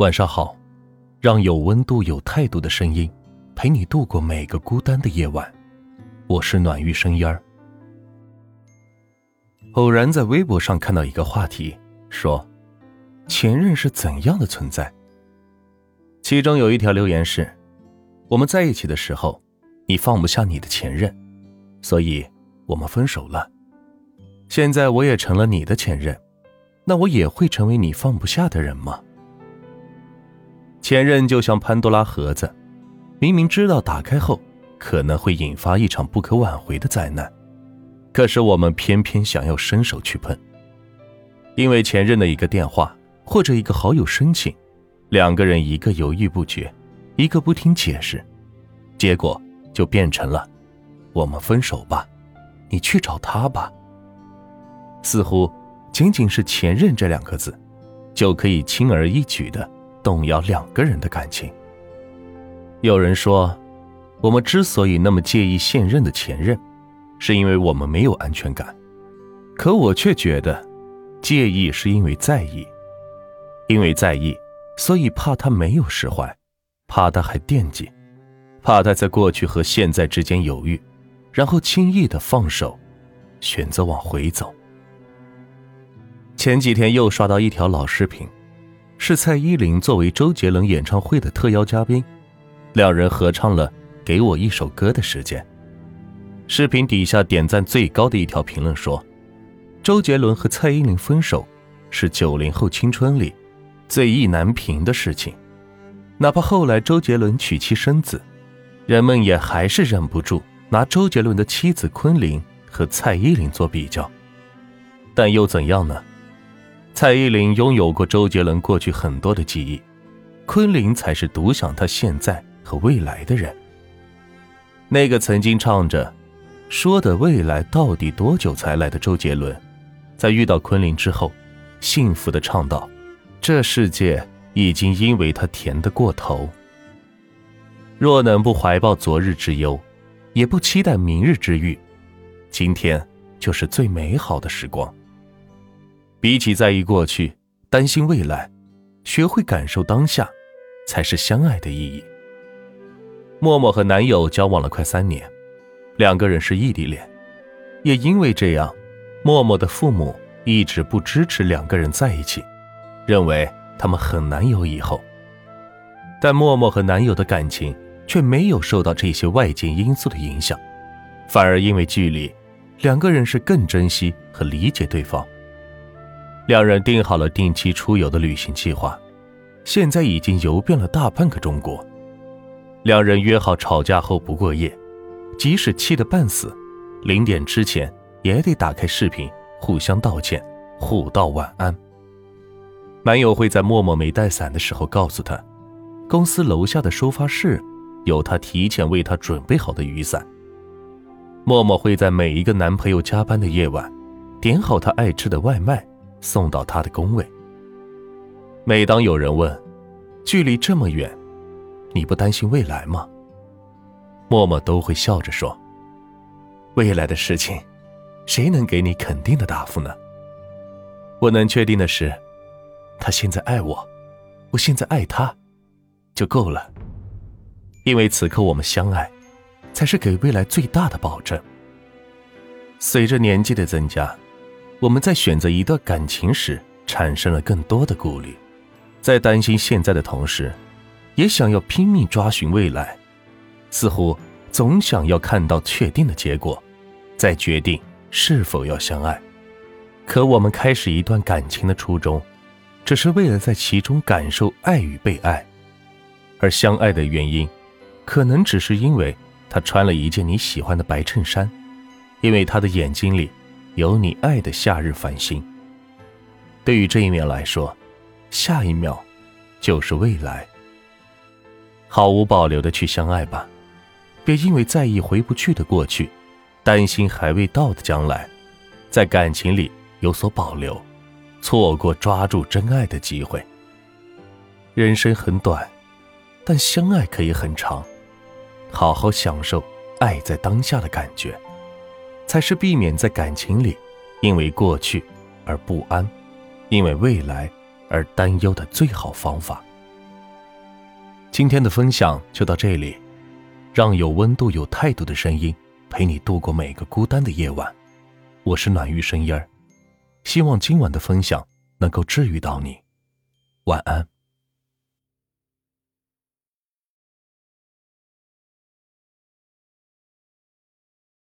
晚上好，让有温度、有态度的声音陪你度过每个孤单的夜晚。我是暖玉生烟儿。偶然在微博上看到一个话题，说前任是怎样的存在？其中有一条留言是：我们在一起的时候，你放不下你的前任，所以我们分手了。现在我也成了你的前任。那我也会成为你放不下的人吗？前任就像潘多拉盒子，明明知道打开后可能会引发一场不可挽回的灾难，可是我们偏偏想要伸手去碰。因为前任的一个电话或者一个好友申请，两个人一个犹豫不决，一个不听解释，结果就变成了“我们分手吧，你去找他吧”，似乎。仅仅是“前任”这两个字，就可以轻而易举的动摇两个人的感情。有人说，我们之所以那么介意现任的前任，是因为我们没有安全感。可我却觉得，介意是因为在意，因为在意，所以怕他没有释怀，怕他还惦记，怕他在过去和现在之间犹豫，然后轻易的放手，选择往回走。前几天又刷到一条老视频，是蔡依林作为周杰伦演唱会的特邀嘉宾，两人合唱了《给我一首歌》的时间。视频底下点赞最高的一条评论说：“周杰伦和蔡依林分手，是九零后青春里最意难平的事情。哪怕后来周杰伦娶妻生子，人们也还是忍不住拿周杰伦的妻子昆凌和蔡依林做比较。但又怎样呢？”蔡依林拥有过周杰伦过去很多的记忆，昆凌才是独享他现在和未来的人。那个曾经唱着“说的未来到底多久才来”的周杰伦，在遇到昆凌之后，幸福的唱道：“这世界已经因为他甜得过头。若能不怀抱昨日之忧，也不期待明日之遇，今天就是最美好的时光。”比起在意过去、担心未来，学会感受当下，才是相爱的意义。默默和男友交往了快三年，两个人是异地恋，也因为这样，默默的父母一直不支持两个人在一起，认为他们很难有以后。但默默和男友的感情却没有受到这些外界因素的影响，反而因为距离，两个人是更珍惜和理解对方。两人定好了定期出游的旅行计划，现在已经游遍了大半个中国。两人约好吵架后不过夜，即使气得半死，零点之前也得打开视频互相道歉，互道晚安。男友会在默默没带伞的时候告诉她，公司楼下的收发室有他提前为她准备好的雨伞。默默会在每一个男朋友加班的夜晚，点好他爱吃的外卖。送到他的工位。每当有人问：“距离这么远，你不担心未来吗？”默默都会笑着说：“未来的事情，谁能给你肯定的答复呢？我能确定的是，他现在爱我，我现在爱他，就够了。因为此刻我们相爱，才是给未来最大的保证。随着年纪的增加。”我们在选择一段感情时，产生了更多的顾虑，在担心现在的同时，也想要拼命抓寻未来，似乎总想要看到确定的结果，再决定是否要相爱。可我们开始一段感情的初衷，只是为了在其中感受爱与被爱，而相爱的原因，可能只是因为他穿了一件你喜欢的白衬衫，因为他的眼睛里。有你爱的夏日繁星。对于这一秒来说，下一秒就是未来。毫无保留的去相爱吧，别因为在意回不去的过去，担心还未到的将来，在感情里有所保留，错过抓住真爱的机会。人生很短，但相爱可以很长，好好享受爱在当下的感觉。才是避免在感情里因为过去而不安，因为未来而担忧的最好方法。今天的分享就到这里，让有温度、有态度的声音陪你度过每个孤单的夜晚。我是暖玉声音儿，希望今晚的分享能够治愈到你。晚安。